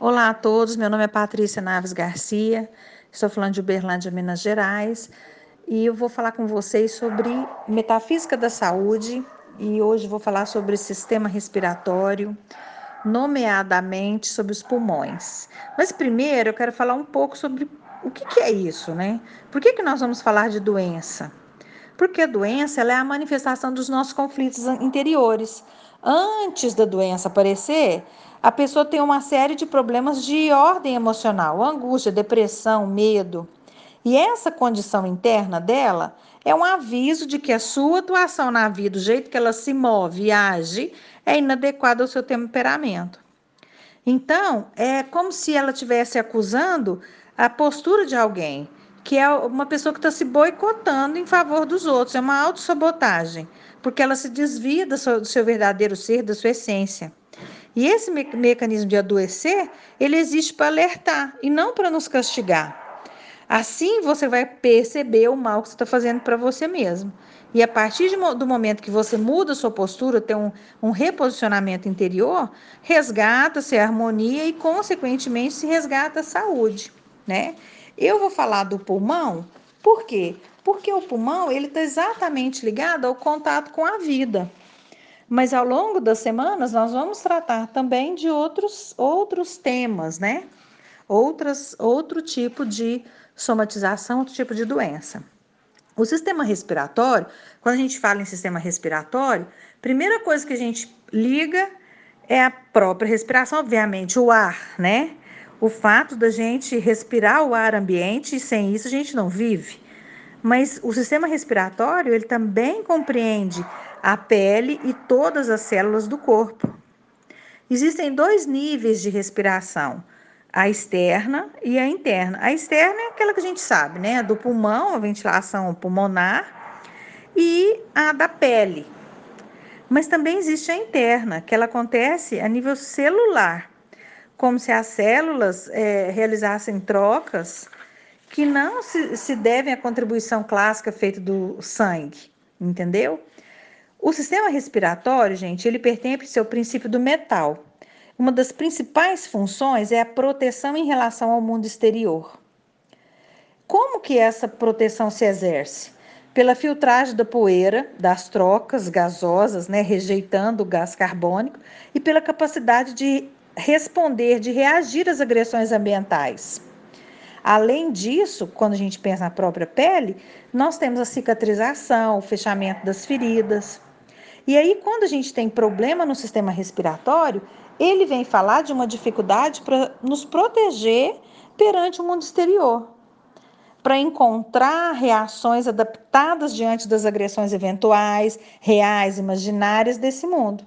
Olá a todos, meu nome é Patrícia Naves Garcia, estou falando de Uberlândia, Minas Gerais, e eu vou falar com vocês sobre metafísica da saúde e hoje vou falar sobre sistema respiratório, nomeadamente sobre os pulmões. Mas primeiro eu quero falar um pouco sobre o que, que é isso, né? Por que, que nós vamos falar de doença? Porque a doença é a manifestação dos nossos conflitos interiores. Antes da doença aparecer, a pessoa tem uma série de problemas de ordem emocional, angústia, depressão, medo. E essa condição interna dela é um aviso de que a sua atuação na vida, o jeito que ela se move e age, é inadequado ao seu temperamento. Então, é como se ela estivesse acusando a postura de alguém, que é uma pessoa que está se boicotando em favor dos outros, é uma autossabotagem, porque ela se desvia do seu, do seu verdadeiro ser, da sua essência. E esse me mecanismo de adoecer, ele existe para alertar e não para nos castigar. Assim você vai perceber o mal que você está fazendo para você mesmo. E a partir de, do momento que você muda sua postura, tem um, um reposicionamento interior, resgata-se a harmonia e, consequentemente, se resgata a saúde, né? Eu vou falar do pulmão, por quê? Porque o pulmão ele está exatamente ligado ao contato com a vida. Mas ao longo das semanas nós vamos tratar também de outros outros temas, né? Outras, outro tipo de somatização, outro tipo de doença. O sistema respiratório, quando a gente fala em sistema respiratório, primeira coisa que a gente liga é a própria respiração, obviamente, o ar, né? O fato da gente respirar o ar ambiente e sem isso a gente não vive. Mas o sistema respiratório, ele também compreende a pele e todas as células do corpo. Existem dois níveis de respiração, a externa e a interna. A externa é aquela que a gente sabe, né? A do pulmão, a ventilação pulmonar, e a da pele. Mas também existe a interna, que ela acontece a nível celular, como se as células é, realizassem trocas que não se, se devem à contribuição clássica feita do sangue, entendeu? O sistema respiratório, gente, ele pertence ao princípio do metal. Uma das principais funções é a proteção em relação ao mundo exterior. Como que essa proteção se exerce? Pela filtragem da poeira, das trocas gasosas, né, rejeitando o gás carbônico, e pela capacidade de responder, de reagir às agressões ambientais. Além disso, quando a gente pensa na própria pele, nós temos a cicatrização, o fechamento das feridas. E aí, quando a gente tem problema no sistema respiratório, ele vem falar de uma dificuldade para nos proteger perante o mundo exterior, para encontrar reações adaptadas diante das agressões eventuais, reais, imaginárias desse mundo.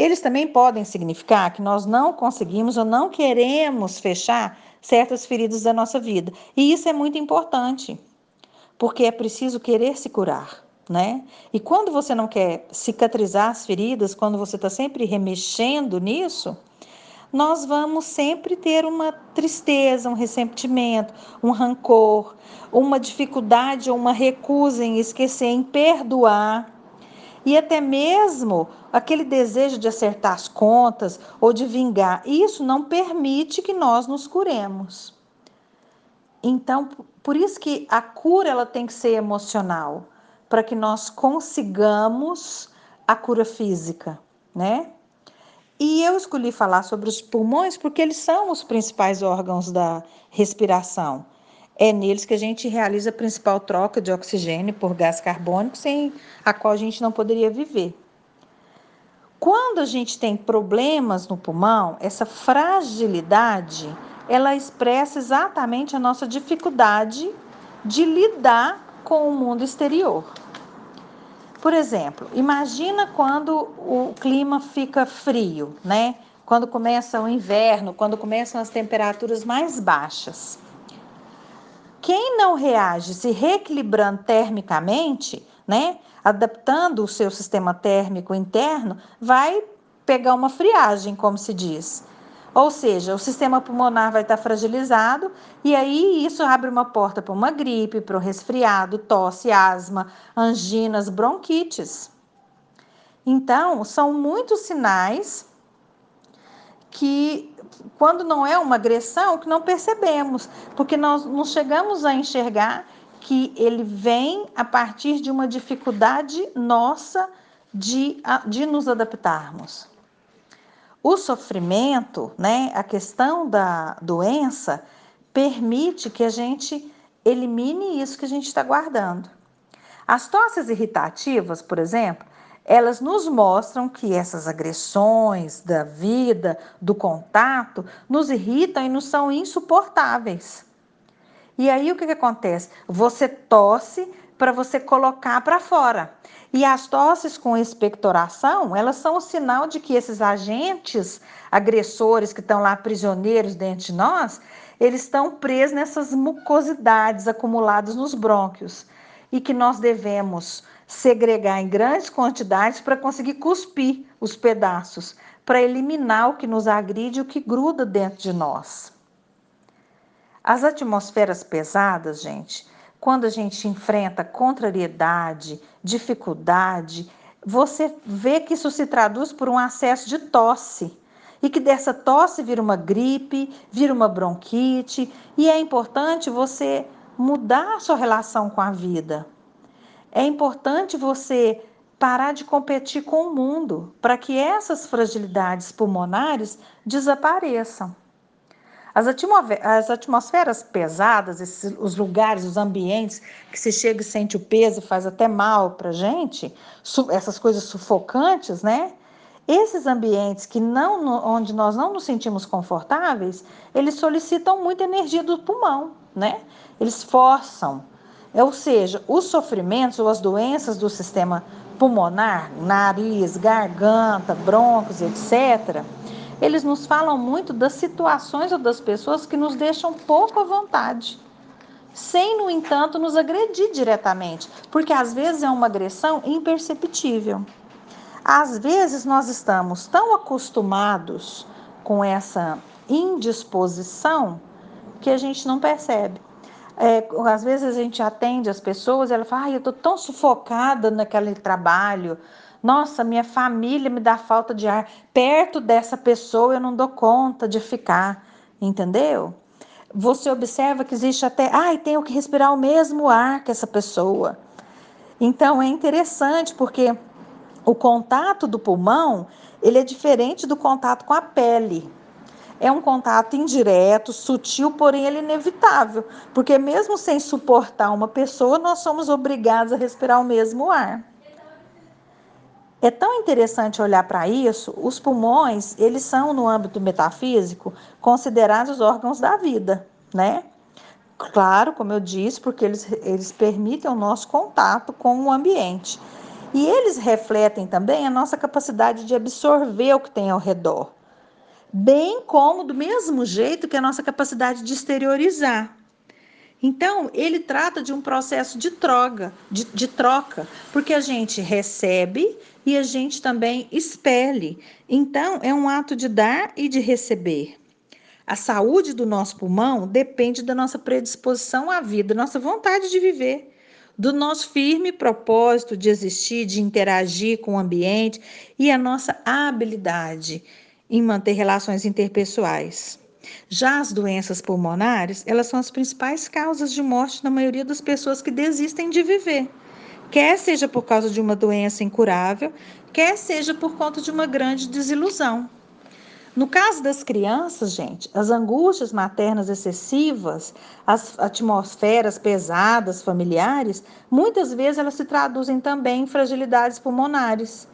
Eles também podem significar que nós não conseguimos ou não queremos fechar certas feridas da nossa vida. E isso é muito importante, porque é preciso querer se curar né? E quando você não quer cicatrizar as feridas, quando você está sempre remexendo nisso, nós vamos sempre ter uma tristeza, um ressentimento, um rancor, uma dificuldade ou uma recusa em esquecer, em perdoar. E até mesmo aquele desejo de acertar as contas ou de vingar, isso não permite que nós nos curemos. Então, por isso que a cura ela tem que ser emocional para que nós consigamos a cura física, né? E eu escolhi falar sobre os pulmões porque eles são os principais órgãos da respiração. É neles que a gente realiza a principal troca de oxigênio por gás carbônico, sem a qual a gente não poderia viver. Quando a gente tem problemas no pulmão, essa fragilidade, ela expressa exatamente a nossa dificuldade de lidar com o mundo exterior. Por exemplo, imagina quando o clima fica frio, né? Quando começa o inverno, quando começam as temperaturas mais baixas. Quem não reage se reequilibrando termicamente, né? Adaptando o seu sistema térmico interno, vai pegar uma friagem, como se diz. Ou seja, o sistema pulmonar vai estar fragilizado e aí isso abre uma porta para uma gripe, para um resfriado, tosse, asma, anginas, bronquites. Então, são muitos sinais que quando não é uma agressão, que não percebemos, porque nós não chegamos a enxergar que ele vem a partir de uma dificuldade nossa de, de nos adaptarmos. O sofrimento, né, a questão da doença, permite que a gente elimine isso que a gente está guardando. As tosses irritativas, por exemplo, elas nos mostram que essas agressões da vida, do contato, nos irritam e nos são insuportáveis. E aí o que, que acontece? Você tosse para você colocar para fora. E as tosses com expectoração, elas são o sinal de que esses agentes agressores que estão lá prisioneiros dentro de nós, eles estão presos nessas mucosidades acumuladas nos brônquios e que nós devemos segregar em grandes quantidades para conseguir cuspir os pedaços, para eliminar o que nos agride e o que gruda dentro de nós. As atmosferas pesadas, gente, quando a gente enfrenta contrariedade, dificuldade, você vê que isso se traduz por um acesso de tosse. E que dessa tosse vira uma gripe, vira uma bronquite, e é importante você mudar a sua relação com a vida. É importante você parar de competir com o mundo para que essas fragilidades pulmonares desapareçam. As, as atmosferas pesadas, esses, os lugares, os ambientes que se chega e sente o peso e faz até mal para gente, essas coisas sufocantes, né? Esses ambientes que não, onde nós não nos sentimos confortáveis, eles solicitam muita energia do pulmão, né? Eles forçam. Ou seja, os sofrimentos ou as doenças do sistema pulmonar, nariz, garganta, brônquios, etc., eles nos falam muito das situações ou das pessoas que nos deixam pouco à vontade, sem, no entanto, nos agredir diretamente, porque às vezes é uma agressão imperceptível. Às vezes nós estamos tão acostumados com essa indisposição que a gente não percebe. É, às vezes a gente atende as pessoas e ela fala, ai, eu estou tão sufocada naquele trabalho, nossa, minha família me dá falta de ar. Perto dessa pessoa eu não dou conta de ficar, entendeu? Você observa que existe até, ai, tenho que respirar o mesmo ar que essa pessoa. Então é interessante porque o contato do pulmão, ele é diferente do contato com a pele. É um contato indireto, sutil, porém ele é inevitável, porque mesmo sem suportar uma pessoa, nós somos obrigados a respirar o mesmo ar. É tão interessante olhar para isso. Os pulmões, eles são no âmbito metafísico considerados órgãos da vida, né? Claro, como eu disse, porque eles, eles permitem o nosso contato com o ambiente. E eles refletem também a nossa capacidade de absorver o que tem ao redor, bem como do mesmo jeito que a nossa capacidade de exteriorizar. Então, ele trata de um processo de troca, de, de troca, porque a gente recebe e a gente também expele. Então, é um ato de dar e de receber. A saúde do nosso pulmão depende da nossa predisposição à vida, nossa vontade de viver, do nosso firme propósito de existir, de interagir com o ambiente e a nossa habilidade em manter relações interpessoais. Já as doenças pulmonares, elas são as principais causas de morte na maioria das pessoas que desistem de viver. Quer seja por causa de uma doença incurável, quer seja por conta de uma grande desilusão. No caso das crianças, gente, as angústias maternas excessivas, as atmosferas pesadas familiares, muitas vezes elas se traduzem também em fragilidades pulmonares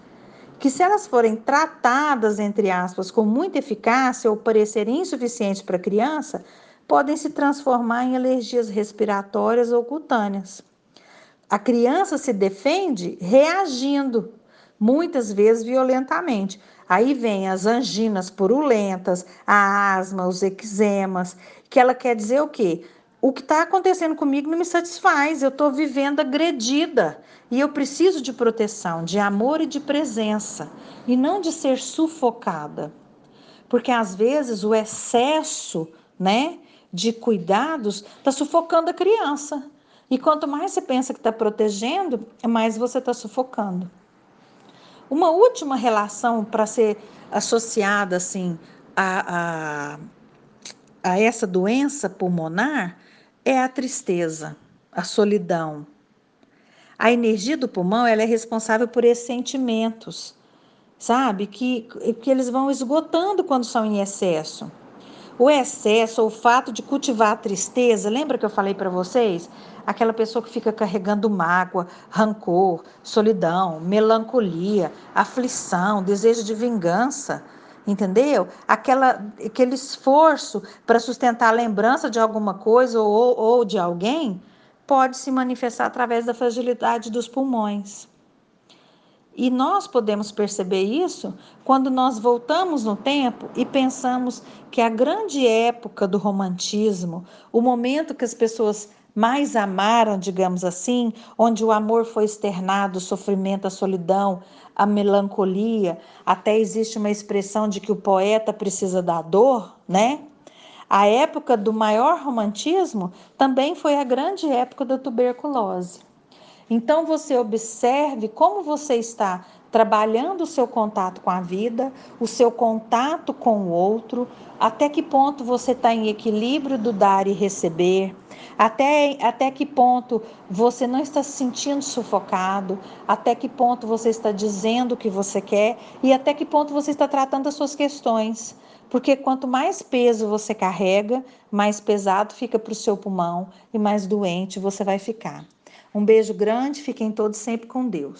que se elas forem tratadas, entre aspas, com muita eficácia ou parecerem insuficientes para a criança, podem se transformar em alergias respiratórias ou cutâneas. A criança se defende reagindo, muitas vezes violentamente. Aí vem as anginas purulentas, a asma, os eczemas, que ela quer dizer o quê? O que está acontecendo comigo não me satisfaz, eu estou vivendo agredida e eu preciso de proteção, de amor e de presença, e não de ser sufocada. Porque às vezes o excesso né, de cuidados está sufocando a criança. E quanto mais você pensa que está protegendo, mais você está sufocando. Uma última relação para ser associada assim a, a, a essa doença pulmonar é a tristeza, a solidão. A energia do pulmão ela é responsável por esses sentimentos, sabe? Que, que eles vão esgotando quando são em excesso. O excesso, o fato de cultivar a tristeza, lembra que eu falei para vocês? Aquela pessoa que fica carregando mágoa, rancor, solidão, melancolia, aflição, desejo de vingança, entendeu? Aquela, aquele esforço para sustentar a lembrança de alguma coisa ou, ou de alguém pode se manifestar através da fragilidade dos pulmões. E nós podemos perceber isso quando nós voltamos no tempo e pensamos que a grande época do romantismo, o momento que as pessoas mais amaram, digamos assim, onde o amor foi externado, o sofrimento, a solidão, a melancolia, até existe uma expressão de que o poeta precisa da dor, né? A época do maior romantismo também foi a grande época da tuberculose. Então você observe como você está trabalhando o seu contato com a vida, o seu contato com o outro, até que ponto você está em equilíbrio do dar e receber, até, até que ponto você não está se sentindo sufocado, até que ponto você está dizendo o que você quer e até que ponto você está tratando as suas questões. Porque quanto mais peso você carrega, mais pesado fica para o seu pulmão e mais doente você vai ficar. Um beijo grande, fiquem todos sempre com Deus.